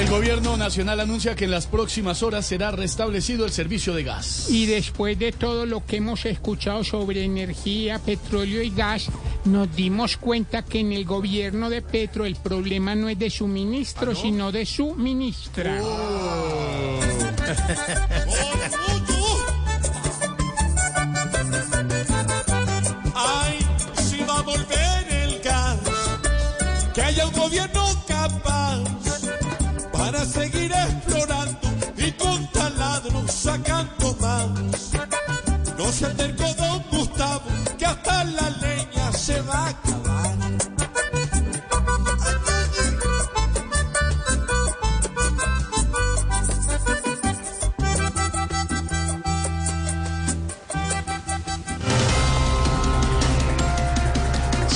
El gobierno nacional anuncia que en las próximas horas será restablecido el servicio de gas. Y después de todo lo que hemos escuchado sobre energía, petróleo y gas, nos dimos cuenta que en el gobierno de Petro el problema no es de suministro, sino de su ministra. Ay, si va a volver el gas, que haya un gobierno capaz seguir explorando y con taladros sacando más. No se terco don Gustavo, que hasta la leña se va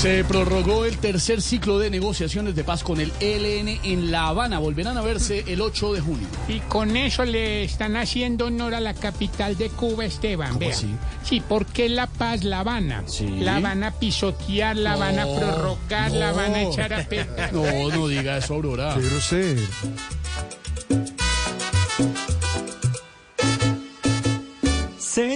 Se prorrogó el tercer ciclo de negociaciones de paz con el ELN en La Habana. Volverán a verse el 8 de junio. Y con eso le están haciendo honor a la capital de Cuba, Esteban. Vea. así? Sí, porque La Paz la van a. Sí. La van a pisotear, la van a No, prorrogar, la van a echar a perder. No, no diga eso, Aurora. Se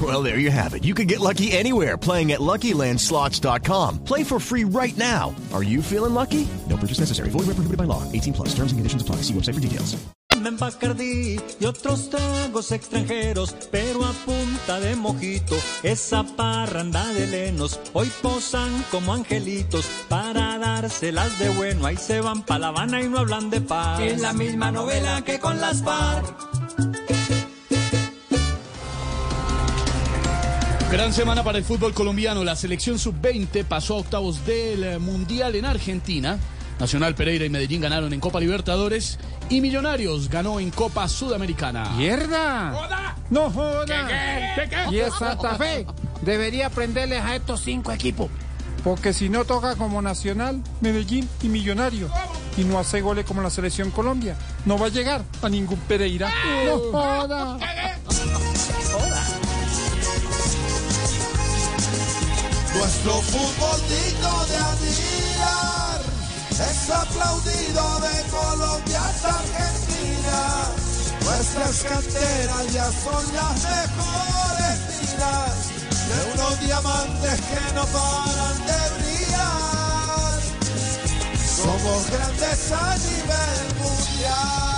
Well, there you have it. You can get lucky anywhere playing at LuckyLandSlots.com. Play for free right now. Are you feeling lucky? No purchase necessary. Void where prohibited by law. 18 plus. Terms and conditions apply. See website for details. Bacardí y otros tragos extranjeros, pero a punta de mojito, esa parranda de lenos, hoy posan como angelitos para dárselas de bueno, ahí se van pa' La Habana y no hablan de paz. Es la misma novela que con las FARC. Gran semana para el fútbol colombiano. La selección sub-20 pasó a octavos del eh, Mundial en Argentina. Nacional Pereira y Medellín ganaron en Copa Libertadores y Millonarios ganó en Copa Sudamericana. ¡Mierda! ¡No joda! Y es Santa Fe. Debería aprenderles a estos cinco equipos. Porque si no toca como Nacional, Medellín y Millonario. Y no hace goles como la Selección Colombia. No va a llegar a ningún Pereira. ¡No joda! Nuestro fútbol digno de admirar es aplaudido de Colombia hasta Argentina. Nuestras canteras ya son las mejores minas de unos diamantes que no paran de brillar. Somos grandes a nivel mundial.